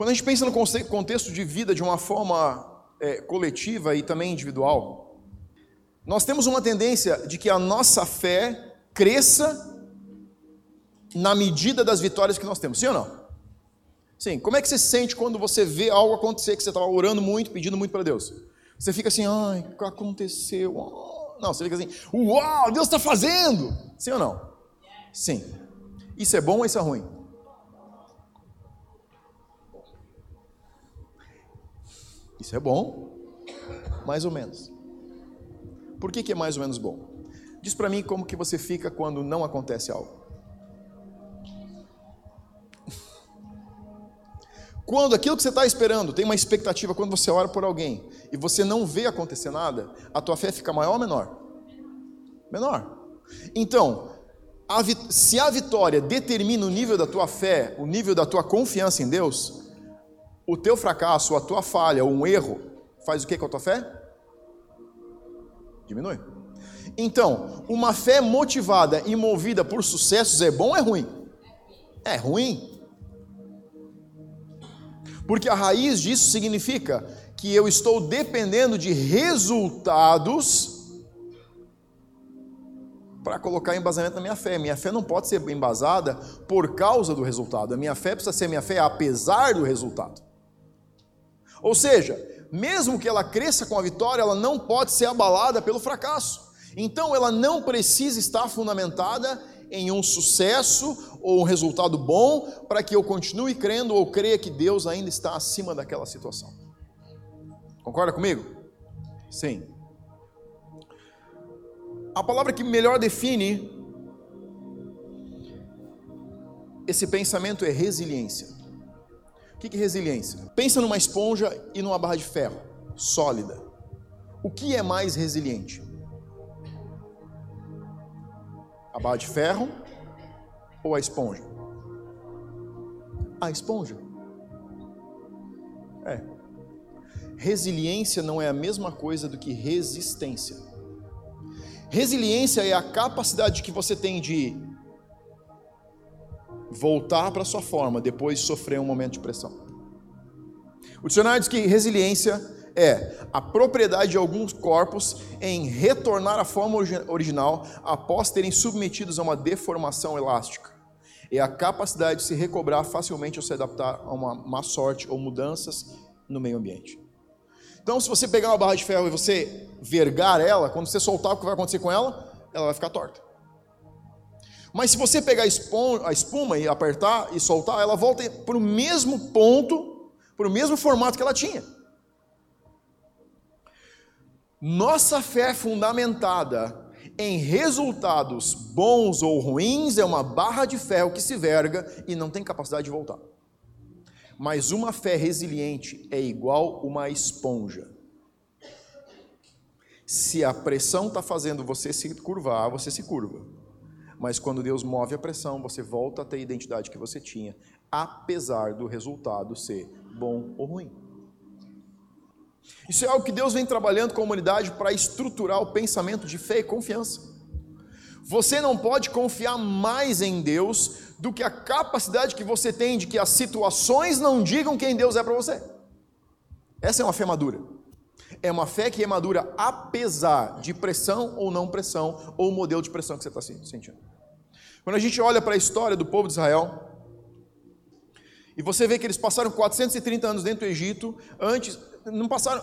Quando a gente pensa no contexto de vida de uma forma é, coletiva e também individual, nós temos uma tendência de que a nossa fé cresça na medida das vitórias que nós temos, sim ou não? Sim, como é que você se sente quando você vê algo acontecer que você estava orando muito, pedindo muito para Deus? Você fica assim, ai, aconteceu? Não, você fica assim, uau, Deus está fazendo! Sim ou não? Sim. Isso é bom ou isso é ruim? Isso é bom, mais ou menos. Por que, que é mais ou menos bom? Diz para mim como que você fica quando não acontece algo. Quando aquilo que você está esperando, tem uma expectativa, quando você ora por alguém e você não vê acontecer nada, a tua fé fica maior ou menor? Menor. Então, a, se a vitória determina o nível da tua fé, o nível da tua confiança em Deus, o teu fracasso, a tua falha, um erro, faz o que com a tua fé? Diminui. Então, uma fé motivada e movida por sucessos é bom ou é ruim? É ruim. Porque a raiz disso significa que eu estou dependendo de resultados para colocar embasamento na minha fé. Minha fé não pode ser embasada por causa do resultado. A minha fé precisa ser minha fé apesar do resultado. Ou seja, mesmo que ela cresça com a vitória, ela não pode ser abalada pelo fracasso. Então ela não precisa estar fundamentada em um sucesso ou um resultado bom para que eu continue crendo ou creia que Deus ainda está acima daquela situação. Concorda comigo? Sim. A palavra que melhor define esse pensamento é resiliência. O que é resiliência? Pensa numa esponja e numa barra de ferro, sólida. O que é mais resiliente? A barra de ferro ou a esponja? A esponja. É. Resiliência não é a mesma coisa do que resistência. Resiliência é a capacidade que você tem de voltar para sua forma depois de sofrer um momento de pressão. O dicionário diz que resiliência é a propriedade de alguns corpos em retornar à forma original após terem submetidos a uma deformação elástica. É a capacidade de se recobrar facilmente ou se adaptar a uma má sorte ou mudanças no meio ambiente. Então, se você pegar uma barra de ferro e você vergar ela, quando você soltar, o que vai acontecer com ela? Ela vai ficar torta. Mas se você pegar a espuma e apertar e soltar, ela volta para o mesmo ponto, para o mesmo formato que ela tinha. Nossa fé fundamentada em resultados bons ou ruins é uma barra de ferro que se verga e não tem capacidade de voltar. Mas uma fé resiliente é igual uma esponja. Se a pressão está fazendo você se curvar, você se curva. Mas quando Deus move a pressão, você volta a ter a identidade que você tinha, apesar do resultado ser bom ou ruim. Isso é algo que Deus vem trabalhando com a humanidade para estruturar o pensamento de fé e confiança. Você não pode confiar mais em Deus do que a capacidade que você tem de que as situações não digam quem Deus é para você. Essa é uma fé madura. É uma fé que é madura apesar de pressão ou não pressão, ou modelo de pressão que você está sentindo. Quando a gente olha para a história do povo de Israel, e você vê que eles passaram 430 anos dentro do Egito, antes, não passaram.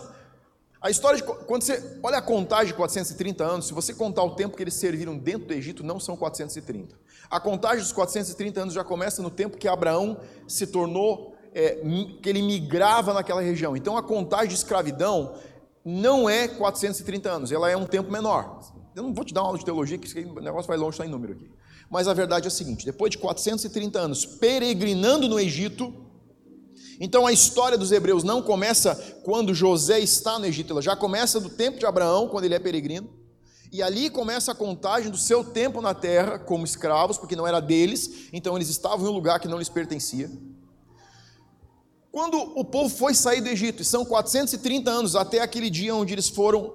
A história de. Quando você olha a contagem de 430 anos, se você contar o tempo que eles serviram dentro do Egito, não são 430. A contagem dos 430 anos já começa no tempo que Abraão se tornou. É, que ele migrava naquela região. Então a contagem de escravidão não é 430 anos, ela é um tempo menor. Eu não vou te dar uma aula de teologia, que o negócio vai longe, está em número aqui. Mas a verdade é a seguinte: depois de 430 anos peregrinando no Egito, então a história dos hebreus não começa quando José está no Egito, ela já começa do tempo de Abraão, quando ele é peregrino. E ali começa a contagem do seu tempo na terra como escravos, porque não era deles, então eles estavam em um lugar que não lhes pertencia. Quando o povo foi sair do Egito, e são 430 anos até aquele dia onde eles foram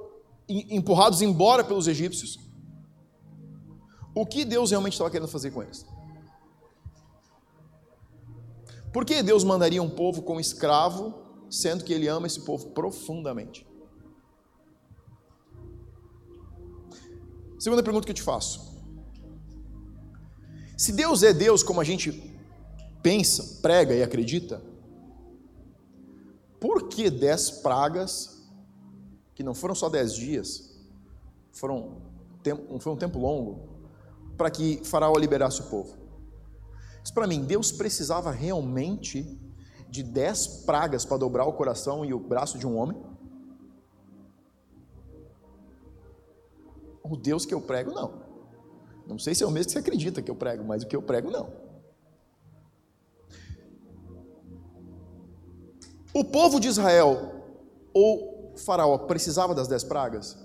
empurrados embora pelos egípcios, o que Deus realmente estava querendo fazer com eles? Por que Deus mandaria um povo como escravo, sendo que Ele ama esse povo profundamente? Segunda pergunta que eu te faço. Se Deus é Deus como a gente pensa, prega e acredita, por que dez pragas, que não foram só dez dias, foram, foi um tempo longo, para que Faraó liberasse o povo? Isso para mim, Deus precisava realmente de dez pragas para dobrar o coração e o braço de um homem? O Deus que eu prego, não. Não sei se é o mesmo que você acredita que eu prego, mas o que eu prego, não. O povo de Israel ou Faraó precisava das dez pragas?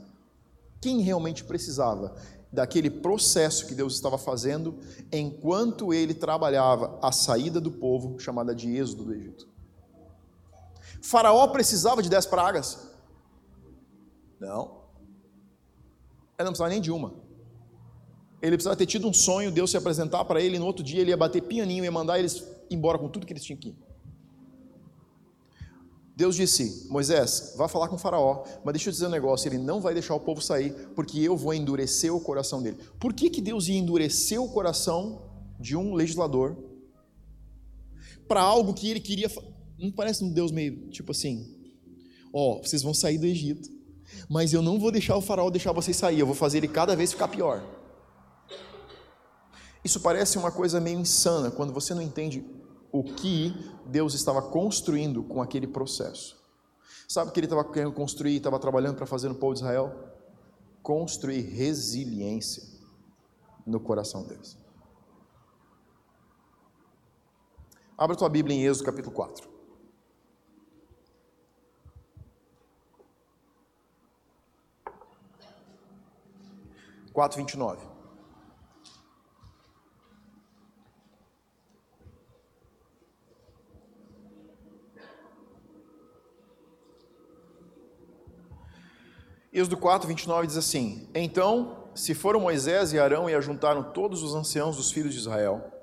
Quem realmente precisava daquele processo que Deus estava fazendo enquanto ele trabalhava a saída do povo, chamada de Êxodo do Egito? Faraó precisava de dez pragas? Não. Ele não precisava nem de uma. Ele precisava ter tido um sonho, Deus se apresentar para ele, e no outro dia ele ia bater pianinho e mandar eles embora com tudo que eles tinham aqui. Deus disse: Moisés, vá falar com o Faraó, mas deixa eu dizer um negócio: ele não vai deixar o povo sair, porque eu vou endurecer o coração dele. Por que, que Deus ia endurecer o coração de um legislador para algo que ele queria? Não parece um Deus meio tipo assim: Ó, oh, vocês vão sair do Egito, mas eu não vou deixar o Faraó deixar vocês sair, eu vou fazer ele cada vez ficar pior. Isso parece uma coisa meio insana quando você não entende o que Deus estava construindo com aquele processo. Sabe o que ele estava querendo construir, estava trabalhando para fazer no povo de Israel? Construir resiliência no coração deles. Abra tua Bíblia em Êxodo capítulo 4. Quatro, vinte e nove. Êxodo 4, 29 diz assim: Então se foram Moisés e Arão e ajuntaram todos os anciãos dos filhos de Israel.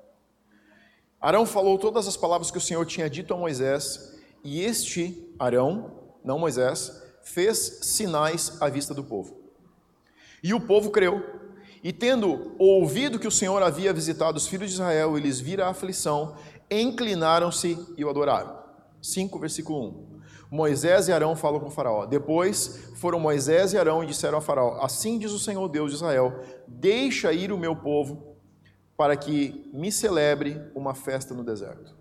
Arão falou todas as palavras que o Senhor tinha dito a Moisés, e este Arão, não Moisés, fez sinais à vista do povo. E o povo creu, e tendo ouvido que o Senhor havia visitado os filhos de Israel e lhes vira a aflição, inclinaram-se e o adoraram. 5, versículo 1. Moisés e Arão falam com Faraó. Depois foram Moisés e Arão e disseram a Faraó: Assim diz o Senhor Deus de Israel: Deixa ir o meu povo para que me celebre uma festa no deserto.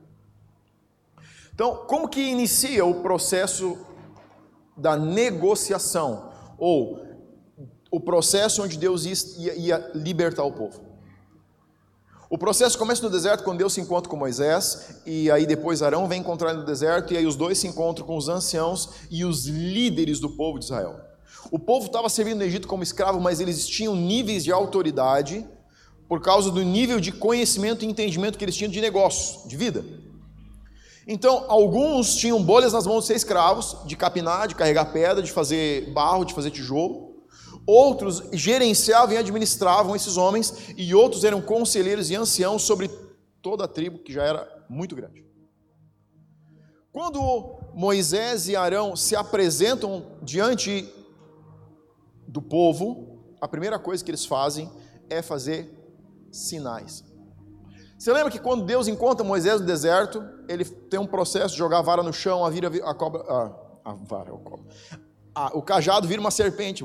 Então, como que inicia o processo da negociação ou o processo onde Deus ia libertar o povo? O processo começa no deserto quando Deus se encontra com Moisés, e aí depois Arão vem encontrar ele no deserto, e aí os dois se encontram com os anciãos e os líderes do povo de Israel. O povo estava servindo no Egito como escravo, mas eles tinham níveis de autoridade por causa do nível de conhecimento e entendimento que eles tinham de negócio, de vida. Então, alguns tinham bolhas nas mãos de ser escravos, de capinar, de carregar pedra, de fazer barro, de fazer tijolo. Outros gerenciavam e administravam esses homens, e outros eram conselheiros e anciãos sobre toda a tribo, que já era muito grande. Quando Moisés e Arão se apresentam diante do povo, a primeira coisa que eles fazem é fazer sinais. Você lembra que quando Deus encontra Moisés no deserto, ele tem um processo de jogar a vara no chão, a, vira, a cobra. A, a vara, a cobra. A, o cajado vira uma serpente.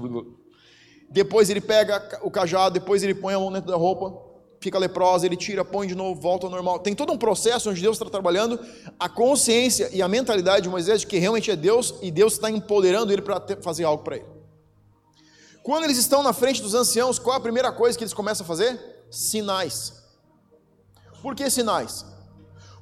Depois ele pega o cajado, depois ele põe a mão dentro da roupa, fica leprosa, ele tira, põe de novo, volta ao normal. Tem todo um processo onde Deus está trabalhando a consciência e a mentalidade de Moisés de que realmente é Deus e Deus está empoderando ele para fazer algo para ele. Quando eles estão na frente dos anciãos, qual é a primeira coisa que eles começam a fazer? Sinais. Por que sinais?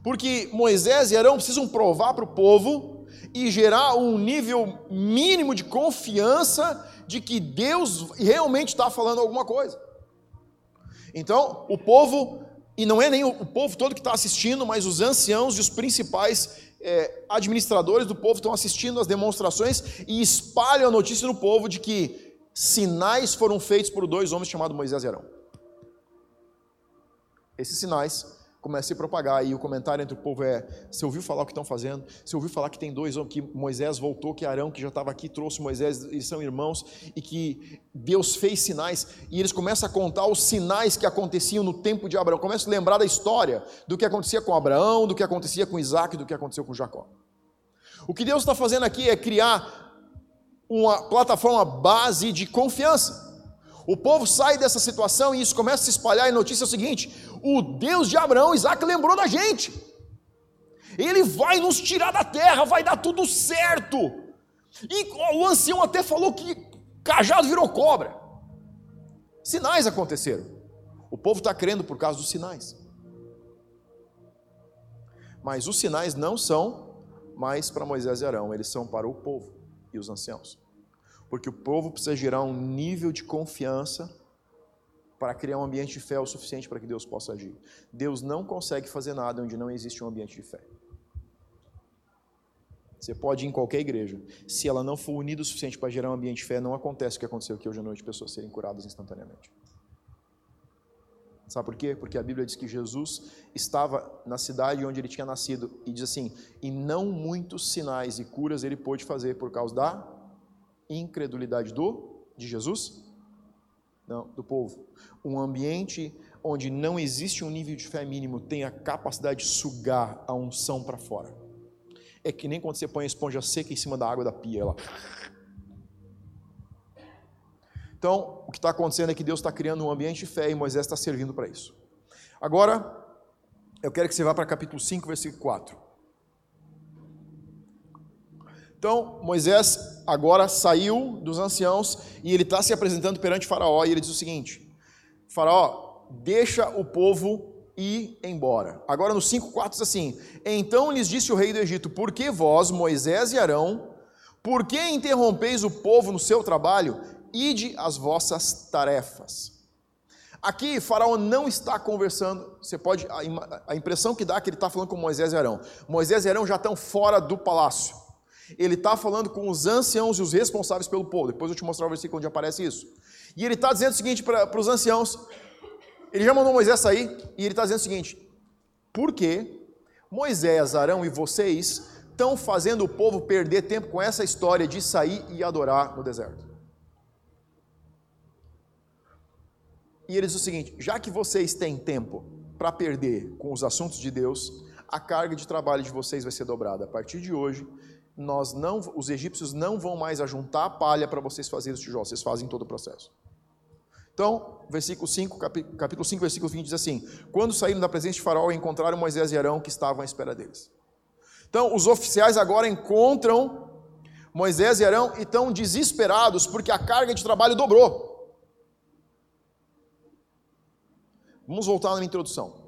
Porque Moisés e Arão precisam provar para o povo e gerar um nível mínimo de confiança de que Deus realmente está falando alguma coisa. Então, o povo, e não é nem o povo todo que está assistindo, mas os anciãos e os principais é, administradores do povo estão assistindo as demonstrações e espalham a notícia no povo de que sinais foram feitos por dois homens chamados Moisés e Arão. Esses sinais começa a propagar e o comentário entre o povo é: você ouviu falar o que estão fazendo? Você ouviu falar que tem dois, que Moisés voltou, que Arão, que já estava aqui, trouxe Moisés, eles são irmãos e que Deus fez sinais. E eles começam a contar os sinais que aconteciam no tempo de Abraão. Começam a lembrar da história do que acontecia com Abraão, do que acontecia com Isaac, do que aconteceu com Jacó. O que Deus está fazendo aqui é criar uma plataforma base de confiança. O povo sai dessa situação e isso começa a se espalhar. E notícia é o seguinte: o Deus de Abraão, Isaac, lembrou da gente. Ele vai nos tirar da terra, vai dar tudo certo. E o ancião até falou que cajado virou cobra. Sinais aconteceram. O povo está crendo por causa dos sinais. Mas os sinais não são mais para Moisés e Arão, eles são para o povo e os anciãos. Porque o povo precisa gerar um nível de confiança para criar um ambiente de fé o suficiente para que Deus possa agir. Deus não consegue fazer nada onde não existe um ambiente de fé. Você pode ir em qualquer igreja. Se ela não for unida o suficiente para gerar um ambiente de fé, não acontece o que aconteceu aqui hoje à noite, pessoas serem curadas instantaneamente. Sabe por quê? Porque a Bíblia diz que Jesus estava na cidade onde ele tinha nascido e diz assim: e não muitos sinais e curas ele pôde fazer por causa da incredulidade do de Jesus? Do povo. Um ambiente onde não existe um nível de fé mínimo tem a capacidade de sugar a unção para fora. É que nem quando você põe a esponja seca em cima da água da pia, ela. Então, o que está acontecendo é que Deus está criando um ambiente de fé e Moisés está servindo para isso. Agora, eu quero que você vá para capítulo 5, versículo 4. Então, Moisés agora saiu dos anciãos e ele está se apresentando perante Faraó e ele diz o seguinte: Faraó, deixa o povo ir embora. Agora no 5,4 diz assim: Então lhes disse o rei do Egito: Por que vós, Moisés e Arão, por que interrompeis o povo no seu trabalho? Ide as vossas tarefas. Aqui, Faraó não está conversando. Você pode. A impressão que dá é que ele está falando com Moisés e Arão. Moisés e Arão já estão fora do palácio. Ele está falando com os anciãos e os responsáveis pelo povo. Depois eu te mostrar o versículo onde aparece isso. E ele está dizendo o seguinte para os anciãos: ele já mandou Moisés sair, e ele está dizendo o seguinte: por que Moisés, Arão e vocês estão fazendo o povo perder tempo com essa história de sair e adorar no deserto? E ele diz o seguinte: já que vocês têm tempo para perder com os assuntos de Deus, a carga de trabalho de vocês vai ser dobrada. A partir de hoje, nós não, os egípcios não vão mais ajuntar palha para vocês fazerem os tijolos, vocês fazem todo o processo. Então, versículo 5, capítulo 5, versículo 20 diz assim: Quando saíram da presença de Faraó, encontraram Moisés e Arão que estavam à espera deles. Então, os oficiais agora encontram Moisés e Arão e estão desesperados porque a carga de trabalho dobrou. Vamos voltar na introdução.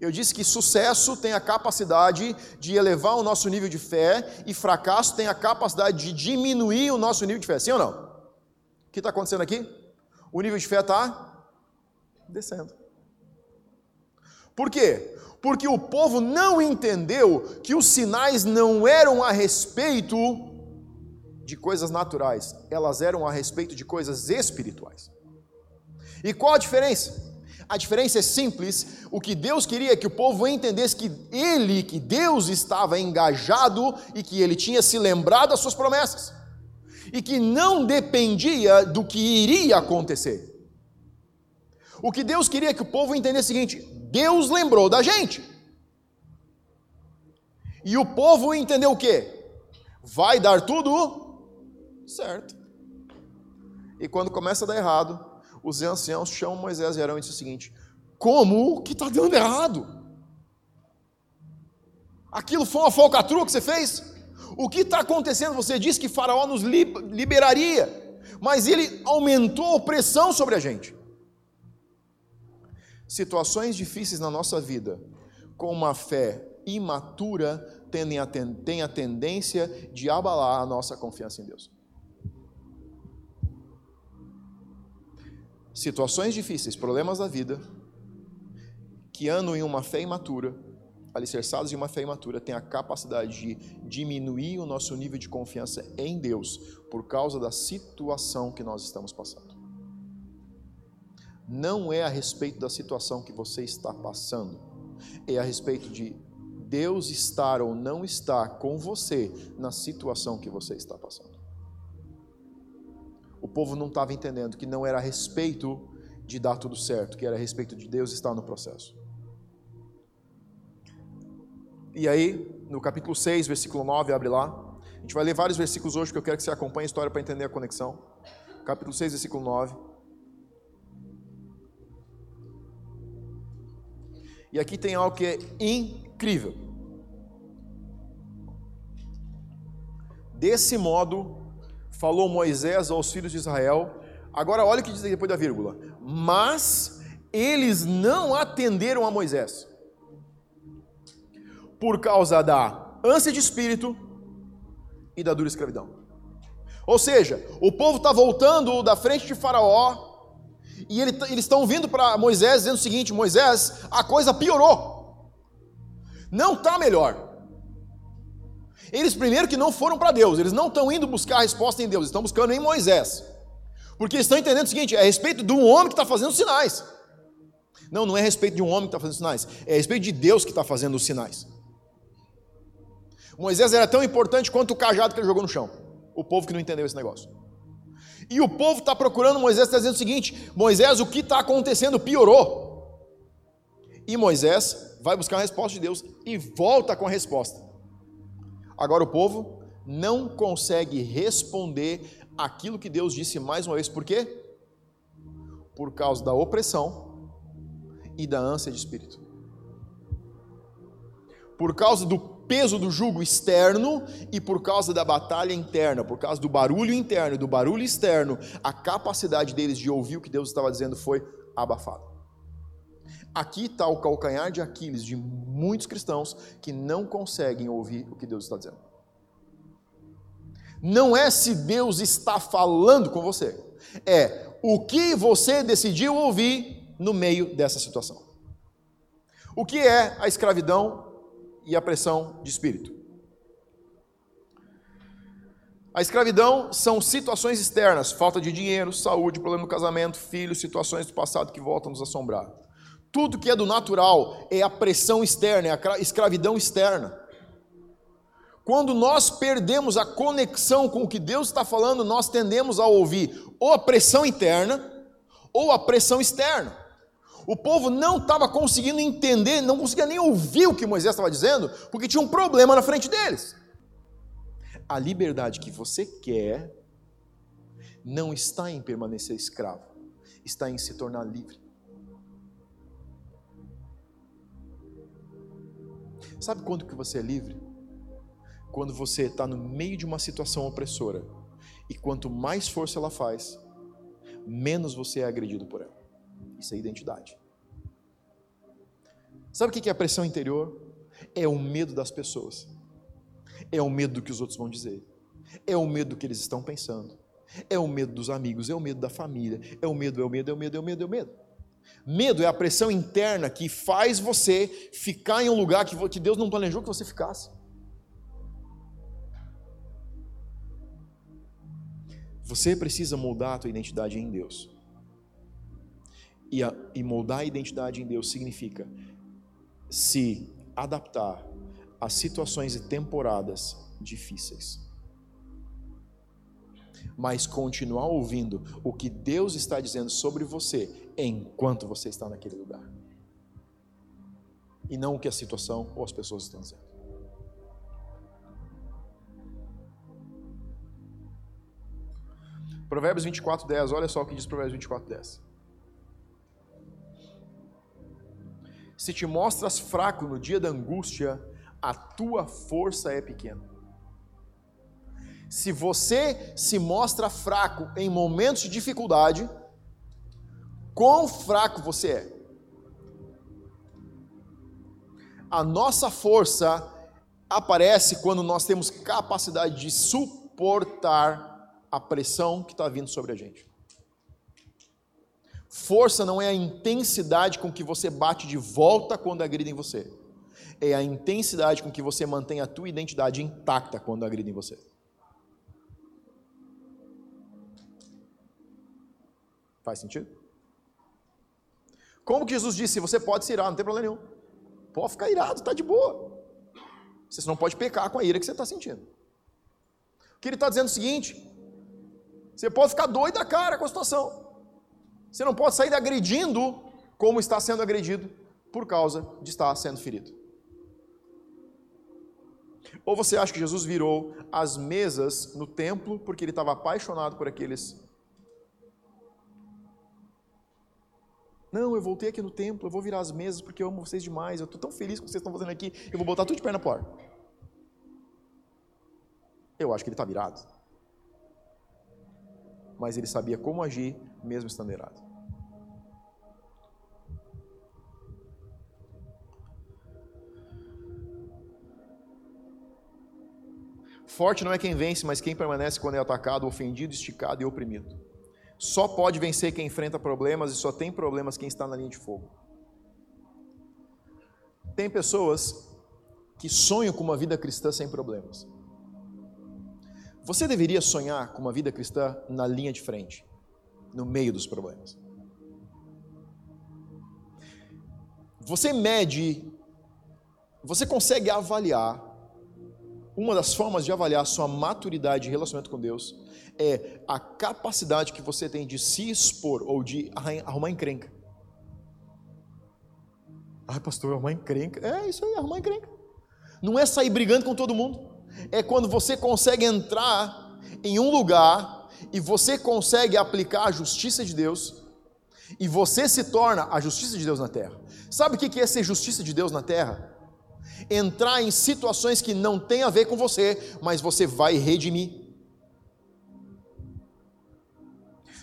Eu disse que sucesso tem a capacidade de elevar o nosso nível de fé e fracasso tem a capacidade de diminuir o nosso nível de fé. Sim ou não? O que está acontecendo aqui? O nível de fé está descendo. Por quê? Porque o povo não entendeu que os sinais não eram a respeito de coisas naturais, elas eram a respeito de coisas espirituais. E qual a diferença? A diferença é simples. O que Deus queria é que o povo entendesse que ele, que Deus estava engajado e que ele tinha se lembrado das suas promessas. E que não dependia do que iria acontecer. O que Deus queria é que o povo entendesse o seguinte: Deus lembrou da gente. E o povo entendeu o quê? Vai dar tudo certo. E quando começa a dar errado, os anciãos chamam Moisés e Arão e dizem o seguinte: Como que está dando errado? Aquilo foi uma falcatrua que você fez? O que está acontecendo? Você disse que Faraó nos liberaria, mas ele aumentou a opressão sobre a gente. Situações difíceis na nossa vida, com uma fé imatura, têm a tendência de abalar a nossa confiança em Deus. Situações difíceis, problemas da vida, que andam em uma fé imatura, alicerçados em uma fé imatura, têm a capacidade de diminuir o nosso nível de confiança em Deus por causa da situação que nós estamos passando. Não é a respeito da situação que você está passando, é a respeito de Deus estar ou não estar com você na situação que você está passando. O povo não estava entendendo que não era a respeito de dar tudo certo, que era a respeito de Deus estar no processo. E aí, no capítulo 6, versículo 9, abre lá. A gente vai ler vários versículos hoje, porque eu quero que você acompanhe a história para entender a conexão. Capítulo 6, versículo 9. E aqui tem algo que é incrível. Desse modo, falou Moisés aos filhos de Israel. Agora, olha o que diz depois da vírgula. Mas eles não atenderam a Moisés, por causa da ânsia de espírito e da dura escravidão. Ou seja, o povo está voltando da frente de Faraó, e ele, eles estão vindo para Moisés dizendo o seguinte: Moisés, a coisa piorou, não está melhor. Eles, primeiro, que não foram para Deus, eles não estão indo buscar a resposta em Deus, estão buscando em Moisés, porque estão entendendo o seguinte: é a respeito de um homem que está fazendo sinais. Não, não é a respeito de um homem que está fazendo sinais, é a respeito de Deus que está fazendo os sinais. Moisés era tão importante quanto o cajado que ele jogou no chão. O povo que não entendeu esse negócio. E o povo está procurando Moisés, está dizendo o seguinte: Moisés, o que está acontecendo piorou. E Moisés vai buscar a resposta de Deus e volta com a resposta. Agora o povo não consegue responder aquilo que Deus disse mais uma vez. Por quê? Por causa da opressão e da ânsia de espírito. Por causa do peso do jugo externo e por causa da batalha interna, por causa do barulho interno e do barulho externo, a capacidade deles de ouvir o que Deus estava dizendo foi abafada. Aqui está o calcanhar de Aquiles de muitos cristãos que não conseguem ouvir o que Deus está dizendo. Não é se Deus está falando com você, é o que você decidiu ouvir no meio dessa situação. O que é a escravidão e a pressão de espírito? A escravidão são situações externas, falta de dinheiro, saúde, problema no casamento, filhos, situações do passado que voltam a nos assombrar. Tudo que é do natural é a pressão externa, é a escravidão externa. Quando nós perdemos a conexão com o que Deus está falando, nós tendemos a ouvir ou a pressão interna ou a pressão externa. O povo não estava conseguindo entender, não conseguia nem ouvir o que Moisés estava dizendo, porque tinha um problema na frente deles. A liberdade que você quer não está em permanecer escravo, está em se tornar livre. Sabe quando que você é livre? Quando você está no meio de uma situação opressora e quanto mais força ela faz, menos você é agredido por ela. Isso é identidade. Sabe o que é a pressão interior? É o medo das pessoas, é o medo do que os outros vão dizer, é o medo do que eles estão pensando, é o medo dos amigos, é o medo da família, é o medo, é o medo, é o medo, é o medo, é o medo. Medo é a pressão interna que faz você ficar em um lugar que Deus não planejou que você ficasse. Você precisa moldar a tua identidade em Deus. E, a, e moldar a identidade em Deus significa se adaptar a situações e temporadas difíceis. Mas continuar ouvindo o que Deus está dizendo sobre você enquanto você está naquele lugar. E não o que a situação ou as pessoas estão dizendo. Provérbios 24, 10, olha só o que diz Provérbios 24, 10. Se te mostras fraco no dia da angústia, a tua força é pequena. Se você se mostra fraco em momentos de dificuldade, quão fraco você é? A nossa força aparece quando nós temos capacidade de suportar a pressão que está vindo sobre a gente. Força não é a intensidade com que você bate de volta quando agridem você. É a intensidade com que você mantém a tua identidade intacta quando agridem você. Faz sentido? Como que Jesus disse, você pode se irar, não tem problema nenhum. Pode ficar irado, está de boa. Você não pode pecar com a ira que você está sentindo. O que ele está dizendo é o seguinte: você pode ficar doido da cara com a situação. Você não pode sair agredindo como está sendo agredido por causa de estar sendo ferido. Ou você acha que Jesus virou as mesas no templo porque ele estava apaixonado por aqueles Não, eu voltei aqui no templo, eu vou virar as mesas porque eu amo vocês demais, eu estou tão feliz com o que vocês estão fazendo aqui, eu vou botar tudo de perna porta. Eu acho que ele está virado. Mas ele sabia como agir, mesmo estando irado. Forte não é quem vence, mas quem permanece quando é atacado, ofendido, esticado e oprimido. Só pode vencer quem enfrenta problemas e só tem problemas quem está na linha de fogo. Tem pessoas que sonham com uma vida cristã sem problemas. Você deveria sonhar com uma vida cristã na linha de frente, no meio dos problemas. Você mede, você consegue avaliar, uma das formas de avaliar sua maturidade de relacionamento com Deus é a capacidade que você tem de se expor ou de arrumar encrenca. Ai, pastor, arrumar encrenca. É isso aí, arrumar encrenca. Não é sair brigando com todo mundo. É quando você consegue entrar em um lugar e você consegue aplicar a justiça de Deus e você se torna a justiça de Deus na terra. Sabe o que é ser justiça de Deus na terra? Entrar em situações que não tem a ver com você, mas você vai redimir.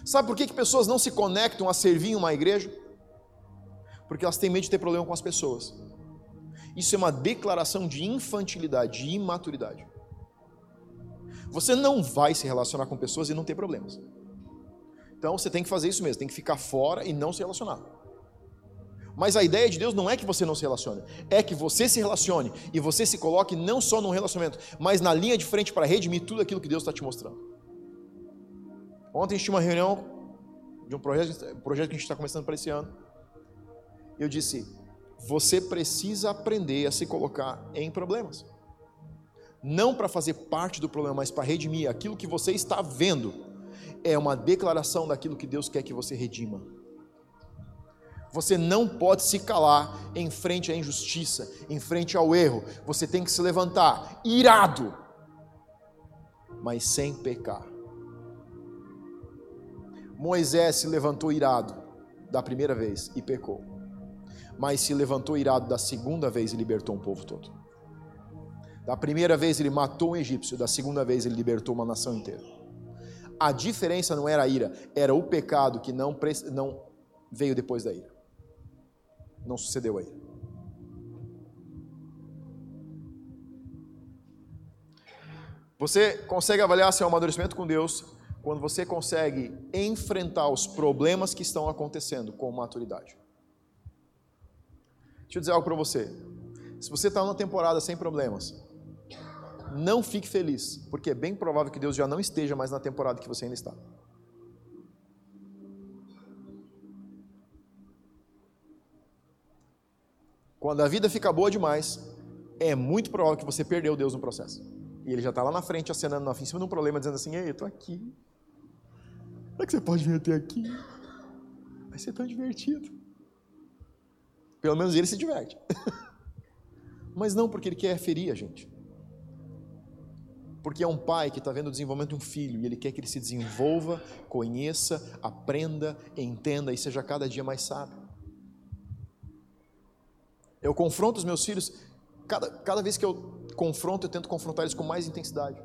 Sabe por que, que pessoas não se conectam a servir em uma igreja? Porque elas têm medo de ter problema com as pessoas. Isso é uma declaração de infantilidade, de imaturidade. Você não vai se relacionar com pessoas e não ter problemas. Então você tem que fazer isso mesmo, tem que ficar fora e não se relacionar. Mas a ideia de Deus não é que você não se relacione, é que você se relacione e você se coloque não só num relacionamento, mas na linha de frente para redimir tudo aquilo que Deus está te mostrando. Ontem a gente tinha uma reunião de um projeto, um projeto que a gente está começando para esse ano. Eu disse: você precisa aprender a se colocar em problemas. Não para fazer parte do problema, mas para redimir aquilo que você está vendo. É uma declaração daquilo que Deus quer que você redima. Você não pode se calar em frente à injustiça, em frente ao erro. Você tem que se levantar irado, mas sem pecar. Moisés se levantou irado da primeira vez e pecou, mas se levantou irado da segunda vez e libertou um povo todo. Da primeira vez ele matou um egípcio, da segunda vez ele libertou uma nação inteira. A diferença não era a ira, era o pecado que não, não veio depois da ira. Não sucedeu a ira. Você consegue avaliar seu amadurecimento com Deus quando você consegue enfrentar os problemas que estão acontecendo com maturidade. Deixa eu dizer algo para você. Se você está numa temporada sem problemas, não fique feliz, porque é bem provável que Deus já não esteja mais na temporada que você ainda está. Quando a vida fica boa demais, é muito provável que você perdeu Deus no processo. E ele já está lá na frente, acenando em cima de um problema, dizendo assim: Ei, eu estou aqui. Como é que você pode vir até aqui? Vai ser tão divertido. Pelo menos ele se diverte. Mas não porque ele quer ferir a gente. Porque é um pai que está vendo o desenvolvimento de um filho e ele quer que ele se desenvolva, conheça, aprenda, entenda e seja cada dia mais sábio. Eu confronto os meus filhos, cada, cada vez que eu confronto, eu tento confrontar eles com mais intensidade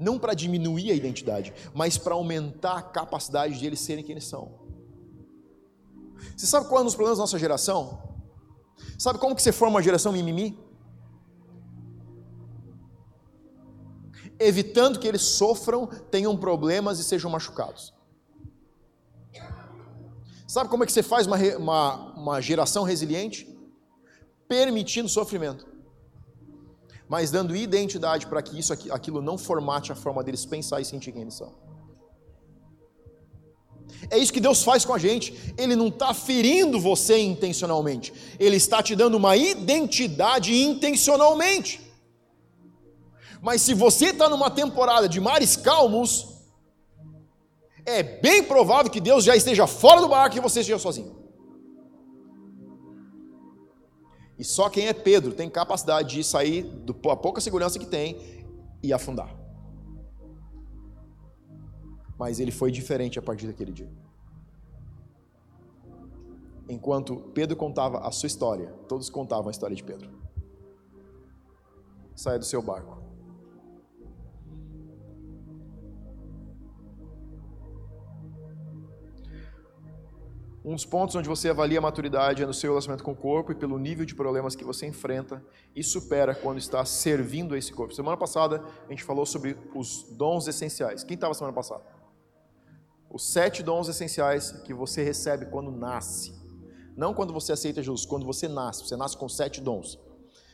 não para diminuir a identidade, mas para aumentar a capacidade de eles serem quem eles são. Você sabe qual é um dos problemas da nossa geração? Sabe como que você forma uma geração mimimi? Evitando que eles sofram, tenham problemas e sejam machucados. Sabe como é que você faz uma, uma, uma geração resiliente? Permitindo sofrimento mas dando identidade para que isso aquilo não formate a forma deles pensar e sentir quem eles são. É isso que Deus faz com a gente. Ele não está ferindo você intencionalmente, Ele está te dando uma identidade intencionalmente. Mas se você está numa temporada de mares calmos, é bem provável que Deus já esteja fora do barco e você esteja sozinho. E só quem é Pedro tem capacidade de sair da pouca segurança que tem e afundar. Mas ele foi diferente a partir daquele dia. Enquanto Pedro contava a sua história, todos contavam a história de Pedro. Saia do seu barco. Dos pontos onde você avalia a maturidade é no seu relacionamento com o corpo e pelo nível de problemas que você enfrenta e supera quando está servindo a esse corpo. Semana passada a gente falou sobre os dons essenciais. Quem estava semana passada? Os sete dons essenciais que você recebe quando nasce. Não quando você aceita Jesus, quando você nasce. Você nasce com sete dons.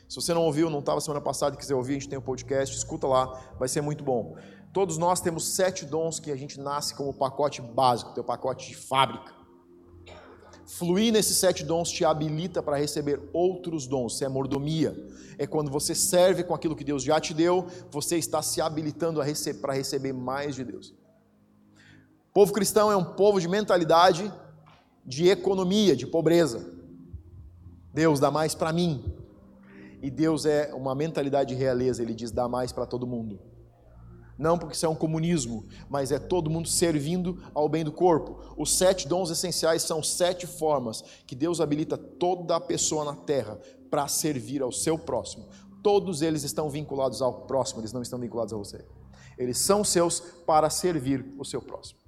Se você não ouviu, não estava semana passada e quiser ouvir, a gente tem um podcast, escuta lá, vai ser muito bom. Todos nós temos sete dons que a gente nasce como pacote básico, teu pacote de fábrica. Fluir nesses sete dons te habilita para receber outros dons. Isso é mordomia. É quando você serve com aquilo que Deus já te deu, você está se habilitando rece para receber mais de Deus. O povo cristão é um povo de mentalidade de economia, de pobreza. Deus dá mais para mim. E Deus é uma mentalidade de realeza, ele diz dá mais para todo mundo não porque isso é um comunismo, mas é todo mundo servindo ao bem do corpo. Os sete dons essenciais são sete formas que Deus habilita toda a pessoa na terra para servir ao seu próximo. Todos eles estão vinculados ao próximo, eles não estão vinculados a você. Eles são seus para servir o seu próximo.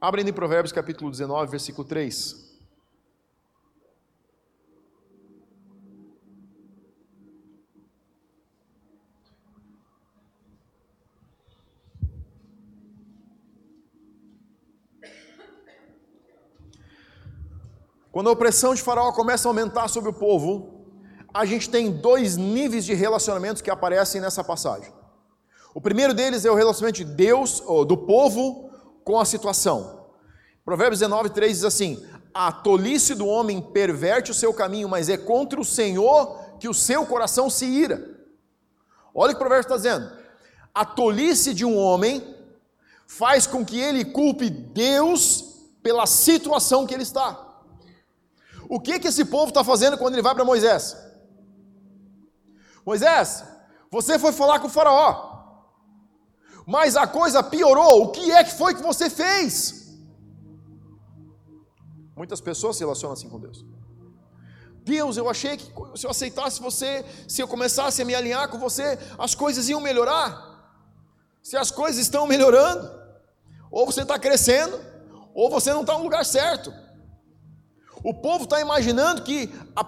Abrem em Provérbios capítulo 19, versículo 3. Quando a opressão de Faraó começa a aumentar sobre o povo, a gente tem dois níveis de relacionamentos que aparecem nessa passagem. O primeiro deles é o relacionamento de Deus, ou do povo, com a situação. Provérbios 19, 3 diz assim: A tolice do homem perverte o seu caminho, mas é contra o Senhor que o seu coração se ira. Olha o que o provérbio está dizendo. A tolice de um homem faz com que ele culpe Deus pela situação que ele está. O que, que esse povo está fazendo quando ele vai para Moisés? Moisés, você foi falar com o Faraó, mas a coisa piorou. O que é que foi que você fez? Muitas pessoas se relacionam assim com Deus. Deus, eu achei que se eu aceitasse você, se eu começasse a me alinhar com você, as coisas iam melhorar. Se as coisas estão melhorando, ou você está crescendo, ou você não está no lugar certo. O povo está imaginando que, a,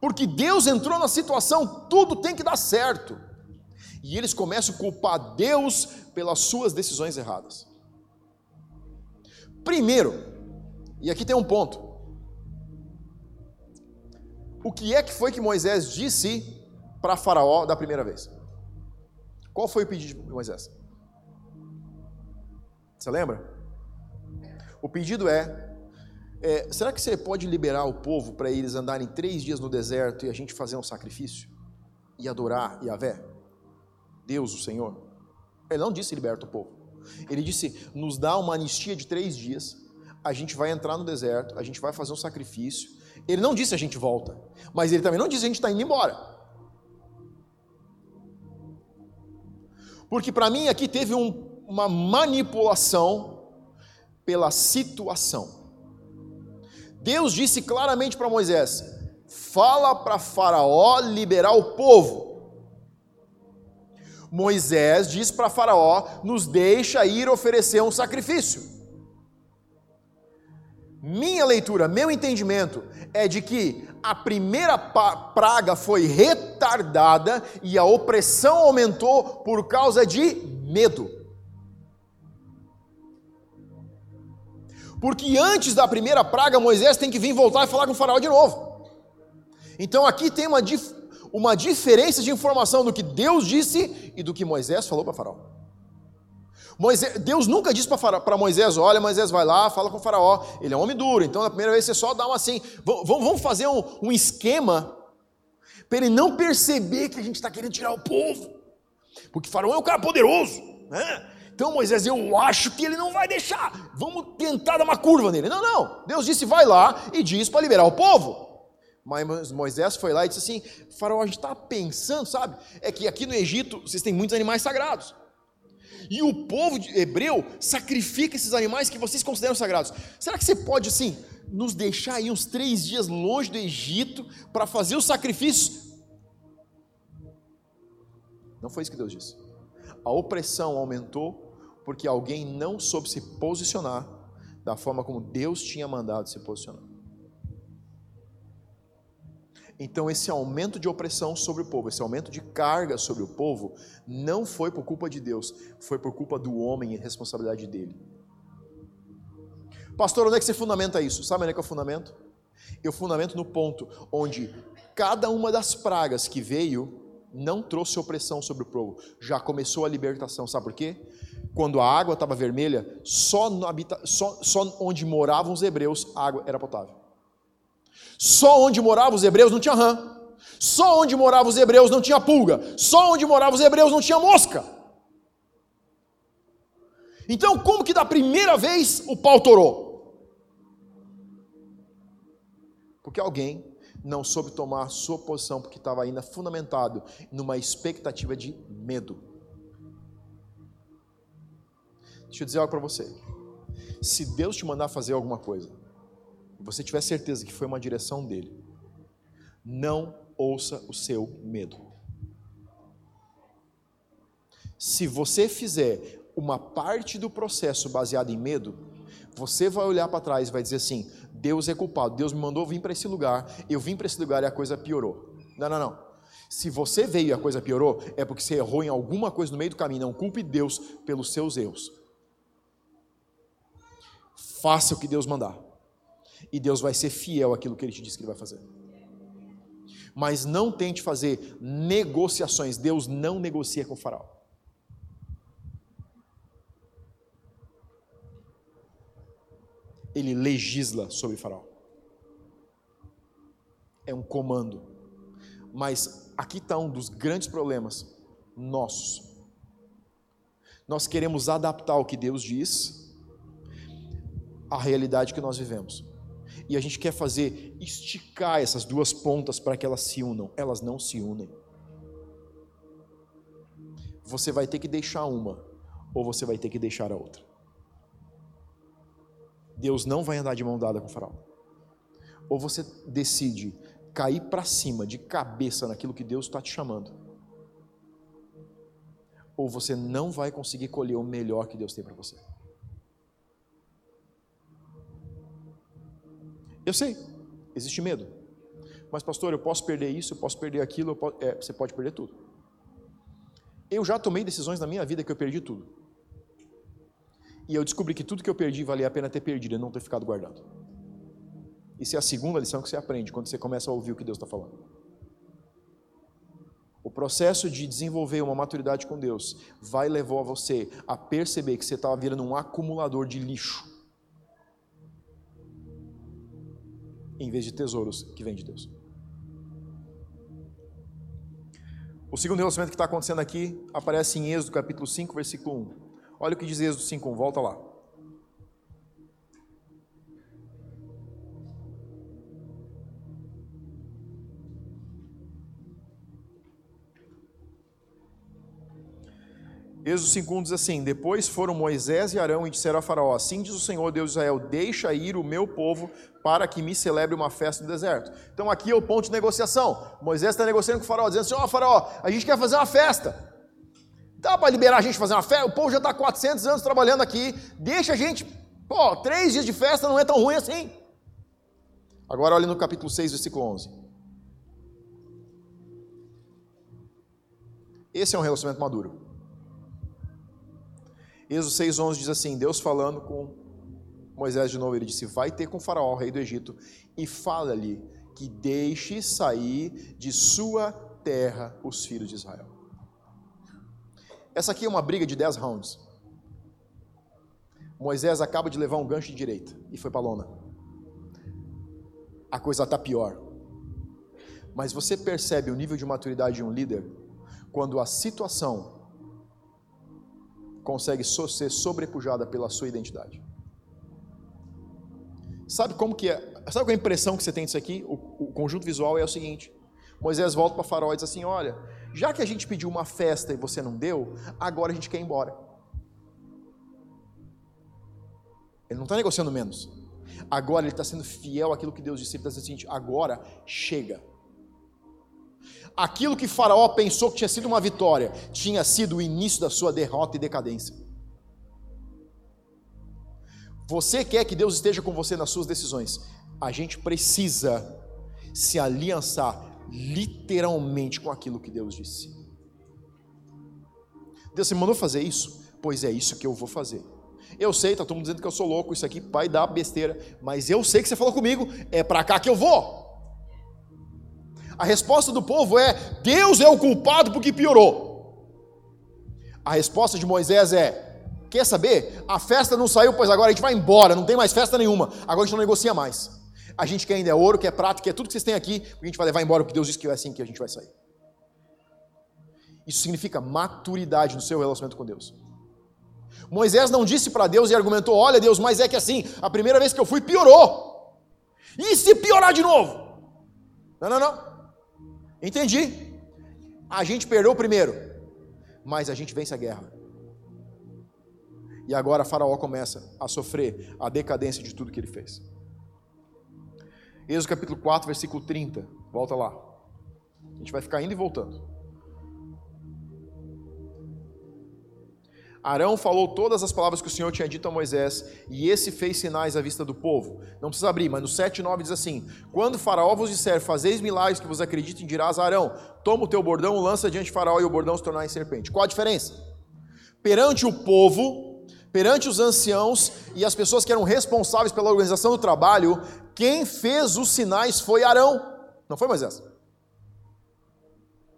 porque Deus entrou na situação, tudo tem que dar certo. E eles começam a culpar Deus pelas suas decisões erradas. Primeiro, e aqui tem um ponto. O que é que foi que Moisés disse para Faraó da primeira vez? Qual foi o pedido de Moisés? Você lembra? O pedido é: é, será que você pode liberar o povo para eles andarem três dias no deserto e a gente fazer um sacrifício? E adorar Yahvé? Deus, o Senhor? Ele não disse liberta o povo. Ele disse: nos dá uma anistia de três dias, a gente vai entrar no deserto, a gente vai fazer um sacrifício. Ele não disse a gente volta, mas ele também não disse a gente está indo embora. Porque para mim aqui teve um, uma manipulação pela situação. Deus disse claramente para Moisés: fala para Faraó liberar o povo. Moisés diz para Faraó: nos deixa ir oferecer um sacrifício. Minha leitura, meu entendimento é de que a primeira praga foi retardada e a opressão aumentou por causa de medo. Porque antes da primeira praga, Moisés tem que vir voltar e falar com o faraó de novo. Então aqui tem uma, dif uma diferença de informação do que Deus disse e do que Moisés falou para faraó. Moisés, Deus nunca disse para Moisés: olha, Moisés, vai lá, fala com o Faraó. Ele é um homem duro, então na primeira vez você só dá uma assim. Vamos fazer um, um esquema para ele não perceber que a gente está querendo tirar o povo, porque Faraó é um cara poderoso, né? Então Moisés, eu acho que ele não vai deixar. Vamos tentar dar uma curva nele. Não, não. Deus disse: vai lá e diz para liberar o povo. Mas Moisés foi lá e disse assim: Faraó, a gente está pensando, sabe? É que aqui no Egito vocês têm muitos animais sagrados. E o povo hebreu sacrifica esses animais que vocês consideram sagrados. Será que você pode, assim, nos deixar aí uns três dias longe do Egito para fazer os sacrifícios? Não foi isso que Deus disse. A opressão aumentou porque alguém não soube se posicionar da forma como Deus tinha mandado se posicionar. Então, esse aumento de opressão sobre o povo, esse aumento de carga sobre o povo, não foi por culpa de Deus, foi por culpa do homem e responsabilidade dele. Pastor, onde é que você fundamenta isso? Sabe onde é que eu fundamento? Eu fundamento no ponto onde cada uma das pragas que veio não trouxe opressão sobre o povo, já começou a libertação. Sabe por quê? Quando a água estava vermelha, só, habita... só, só onde moravam os hebreus a água era potável. Só onde moravam os hebreus não tinha rã. Só onde moravam os hebreus não tinha pulga. Só onde moravam os hebreus não tinha mosca. Então, como que da primeira vez o pau torou? Porque alguém não soube tomar sua posição, porque estava ainda fundamentado numa expectativa de medo. Deixa eu dizer algo para você. Se Deus te mandar fazer alguma coisa, você tiver certeza que foi uma direção dele, não ouça o seu medo. Se você fizer uma parte do processo baseado em medo, você vai olhar para trás e vai dizer assim: Deus é culpado, Deus me mandou vir para esse lugar, eu vim para esse lugar e a coisa piorou. Não, não, não. Se você veio e a coisa piorou, é porque você errou em alguma coisa no meio do caminho. Não culpe Deus pelos seus erros. Faça o que Deus mandar e Deus vai ser fiel àquilo que ele te disse que ele vai fazer. Mas não tente fazer negociações, Deus não negocia com o faraó. Ele legisla sobre faraó. É um comando. Mas aqui está um dos grandes problemas nossos. Nós queremos adaptar o que Deus diz à realidade que nós vivemos e a gente quer fazer esticar essas duas pontas para que elas se unam. Elas não se unem. Você vai ter que deixar uma, ou você vai ter que deixar a outra. Deus não vai andar de mão dada com o faraó. Ou você decide cair para cima, de cabeça, naquilo que Deus está te chamando. Ou você não vai conseguir colher o melhor que Deus tem para você. Eu sei, existe medo. Mas, pastor, eu posso perder isso, eu posso perder aquilo, posso... É, você pode perder tudo. Eu já tomei decisões na minha vida que eu perdi tudo. E eu descobri que tudo que eu perdi valia a pena ter perdido e não ter ficado guardado. Isso é a segunda lição que você aprende quando você começa a ouvir o que Deus está falando. O processo de desenvolver uma maturidade com Deus vai levar você a perceber que você estava virando um acumulador de lixo em vez de tesouros que vêm de Deus. O segundo relacionamento que está acontecendo aqui aparece em Êxodo capítulo 5, versículo 1. Olha o que diz Êxodo 5, 1, volta lá. Êxodo 5.1 diz assim: Depois foram Moisés e Arão e disseram a Faraó: Assim diz o Senhor Deus de Israel: Deixa ir o meu povo para que me celebre uma festa no deserto. Então aqui é o ponto de negociação. Moisés está negociando com o Faraó, dizendo assim: Ó oh, Faraó, a gente quer fazer uma festa. Dá para liberar a gente fazer uma festa? O povo já está 400 anos trabalhando aqui. Deixa a gente. Pô, três dias de festa não é tão ruim assim. Agora olhe no capítulo 6, versículo 11. Esse é um relacionamento maduro. Êxodo 6,11 diz assim: Deus falando com Moisés de novo, ele disse: Vai ter com Faraó, rei do Egito, e fala-lhe que deixe sair de sua terra os filhos de Israel. Essa aqui é uma briga de 10 rounds. Moisés acaba de levar um gancho de direita e foi para lona. A coisa está pior. Mas você percebe o nível de maturidade de um líder quando a situação consegue ser sobrepujada pela sua identidade. Sabe como que é? Sabe qual é a impressão que você tem disso aqui? O, o conjunto visual é o seguinte: Moisés volta para Faraó e diz assim: Olha, já que a gente pediu uma festa e você não deu, agora a gente quer ir embora. Ele não está negociando menos. Agora ele está sendo fiel àquilo que Deus disse. Ele está dizendo o seguinte: agora chega. Aquilo que Faraó pensou que tinha sido uma vitória, tinha sido o início da sua derrota e decadência. Você quer que Deus esteja com você nas suas decisões? A gente precisa se aliançar literalmente com aquilo que Deus disse. Deus me mandou fazer isso? Pois é isso que eu vou fazer. Eu sei, está todo mundo dizendo que eu sou louco, isso aqui vai dar besteira, mas eu sei que você falou comigo, é para cá que eu vou. A resposta do povo é: Deus é o culpado porque piorou. A resposta de Moisés é: Quer saber? A festa não saiu, pois agora a gente vai embora, não tem mais festa nenhuma. Agora a gente não negocia mais. A gente quer ainda é ouro, quer prato, quer tudo que vocês têm aqui, a gente vai levar embora, porque Deus disse que é assim que a gente vai sair. Isso significa maturidade no seu relacionamento com Deus. Moisés não disse para Deus e argumentou: Olha, Deus, mas é que assim, a primeira vez que eu fui piorou. E se piorar de novo? Não, não, não. Entendi. A gente perdeu primeiro, mas a gente vence a guerra. E agora Faraó começa a sofrer a decadência de tudo que ele fez. Êxodo capítulo 4, versículo 30. Volta lá. A gente vai ficar indo e voltando. Arão falou todas as palavras que o Senhor tinha dito a Moisés, e esse fez sinais à vista do povo. Não precisa abrir, mas no 7 9 diz assim: Quando Faraó vos disser, fazeis milagres que vos acreditem, dirás a Arão: Toma o teu bordão, lança diante de Faraó, e o bordão se tornar em serpente. Qual a diferença? Perante o povo, perante os anciãos e as pessoas que eram responsáveis pela organização do trabalho, quem fez os sinais foi Arão, não foi Moisés.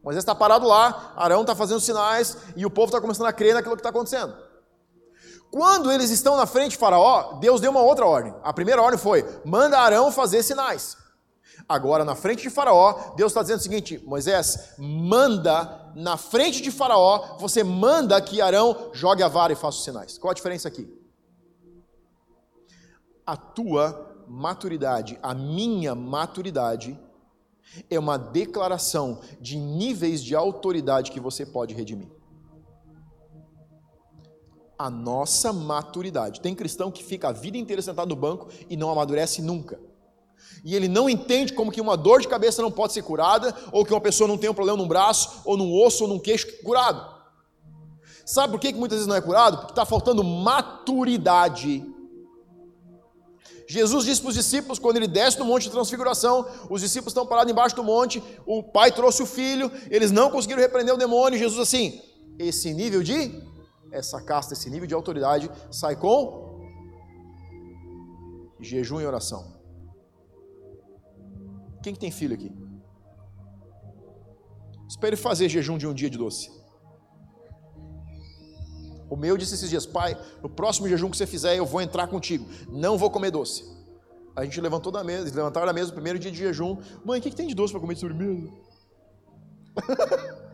Moisés está parado lá, Arão está fazendo sinais e o povo está começando a crer naquilo que está acontecendo. Quando eles estão na frente de Faraó, Deus deu uma outra ordem. A primeira ordem foi: manda Arão fazer sinais. Agora, na frente de Faraó, Deus está dizendo o seguinte: Moisés, manda na frente de Faraó, você manda que Arão jogue a vara e faça os sinais. Qual a diferença aqui? A tua maturidade, a minha maturidade, é uma declaração de níveis de autoridade que você pode redimir. A nossa maturidade. Tem cristão que fica a vida inteira sentado no banco e não amadurece nunca. E ele não entende como que uma dor de cabeça não pode ser curada, ou que uma pessoa não tem um problema num braço, ou num osso, ou num queixo curado. Sabe por que muitas vezes não é curado? Porque está faltando maturidade Jesus disse para os discípulos, quando ele desce no monte de transfiguração, os discípulos estão parados embaixo do monte, o pai trouxe o filho, eles não conseguiram repreender o demônio, Jesus assim, esse nível de, essa casta, esse nível de autoridade, sai com jejum e oração. Quem que tem filho aqui? Espere fazer jejum de um dia de doce. O meu disse esses dias, pai, no próximo jejum que você fizer, eu vou entrar contigo. Não vou comer doce. A gente levantou da mesa, levantaram da mesa no primeiro dia de jejum. Mãe, o que, que tem de doce para comer de sobremesa?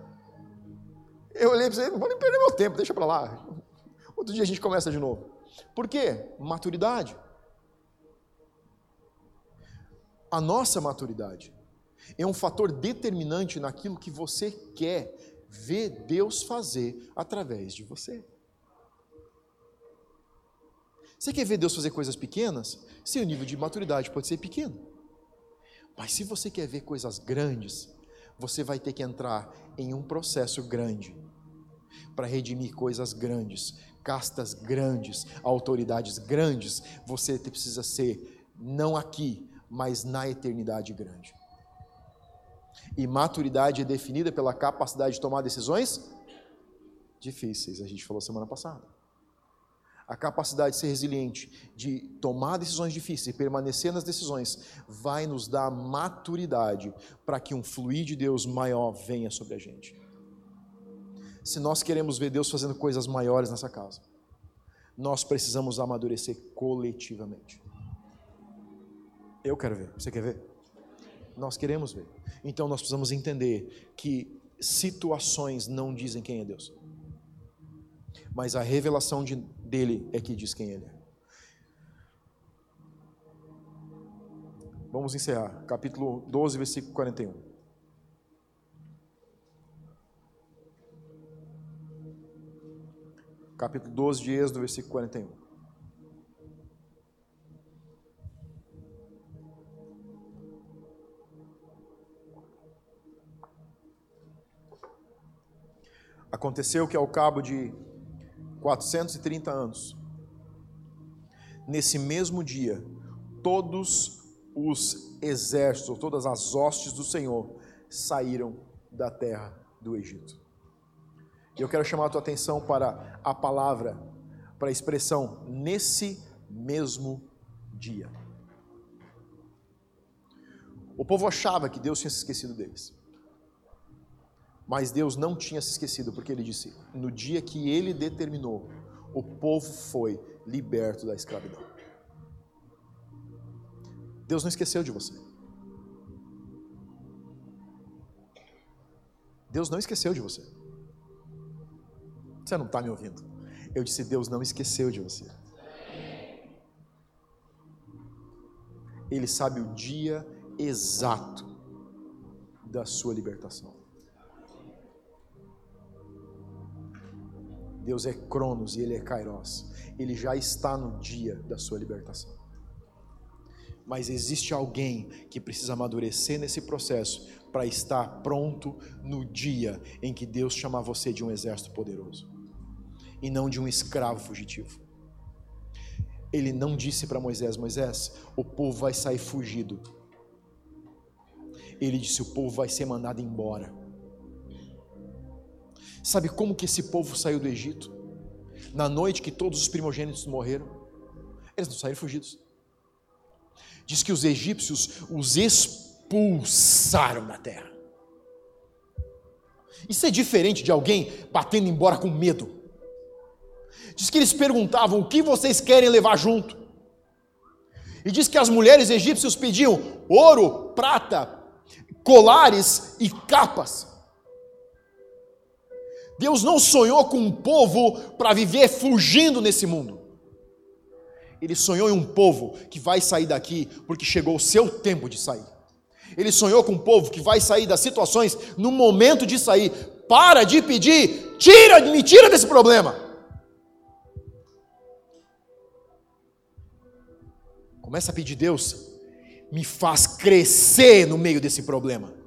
eu olhei para você, não vou nem perder meu tempo, deixa para lá. Outro dia a gente começa de novo. Por quê? Maturidade. A nossa maturidade é um fator determinante naquilo que você quer ver Deus fazer através de você. Você quer ver Deus fazer coisas pequenas? Seu nível de maturidade pode ser pequeno. Mas se você quer ver coisas grandes, você vai ter que entrar em um processo grande para redimir coisas grandes, castas grandes, autoridades grandes. Você precisa ser não aqui, mas na eternidade grande. E maturidade é definida pela capacidade de tomar decisões difíceis, a gente falou semana passada a capacidade de ser resiliente, de tomar decisões difíceis e permanecer nas decisões, vai nos dar maturidade para que um fluir de Deus maior venha sobre a gente. Se nós queremos ver Deus fazendo coisas maiores nessa casa, nós precisamos amadurecer coletivamente. Eu quero ver, você quer ver? Nós queremos ver. Então nós precisamos entender que situações não dizem quem é Deus, mas a revelação de, dele é que diz quem ele é. Vamos encerrar. Capítulo 12, versículo 41. Capítulo 12 de Êxodo, versículo 41. Aconteceu que ao cabo de 430 anos, nesse mesmo dia, todos os exércitos, todas as hostes do Senhor saíram da terra do Egito. E eu quero chamar a tua atenção para a palavra, para a expressão nesse mesmo dia. O povo achava que Deus tinha se esquecido deles. Mas Deus não tinha se esquecido, porque ele disse: no dia que ele determinou, o povo foi liberto da escravidão. Deus não esqueceu de você. Deus não esqueceu de você. Você não está me ouvindo. Eu disse: Deus não esqueceu de você. Ele sabe o dia exato da sua libertação. Deus é Cronos e Ele é Kairos. Ele já está no dia da sua libertação. Mas existe alguém que precisa amadurecer nesse processo para estar pronto no dia em que Deus chamar você de um exército poderoso e não de um escravo fugitivo. Ele não disse para Moisés: Moisés, o povo vai sair fugido. Ele disse: o povo vai ser mandado embora. Sabe como que esse povo saiu do Egito? Na noite que todos os primogênitos morreram, eles não saíram fugidos. Diz que os egípcios os expulsaram da terra. Isso é diferente de alguém batendo embora com medo. Diz que eles perguntavam: o que vocês querem levar junto? E diz que as mulheres egípcias pediam ouro, prata, colares e capas. Deus não sonhou com um povo para viver fugindo nesse mundo. Ele sonhou em um povo que vai sair daqui porque chegou o seu tempo de sair. Ele sonhou com um povo que vai sair das situações no momento de sair. Para de pedir, tira, me tira desse problema. Começa a pedir, Deus, me faz crescer no meio desse problema.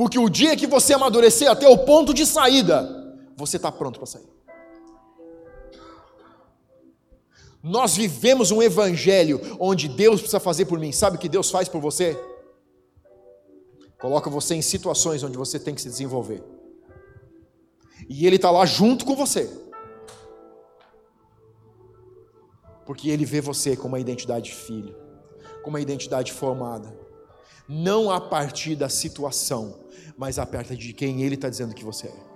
Porque o dia que você amadurecer até o ponto de saída, você está pronto para sair. Nós vivemos um evangelho onde Deus precisa fazer por mim. Sabe o que Deus faz por você? Coloca você em situações onde você tem que se desenvolver. E Ele está lá junto com você. Porque Ele vê você com uma identidade de filho, com uma identidade formada. Não a partir da situação, mas a partir de quem Ele está dizendo que você é.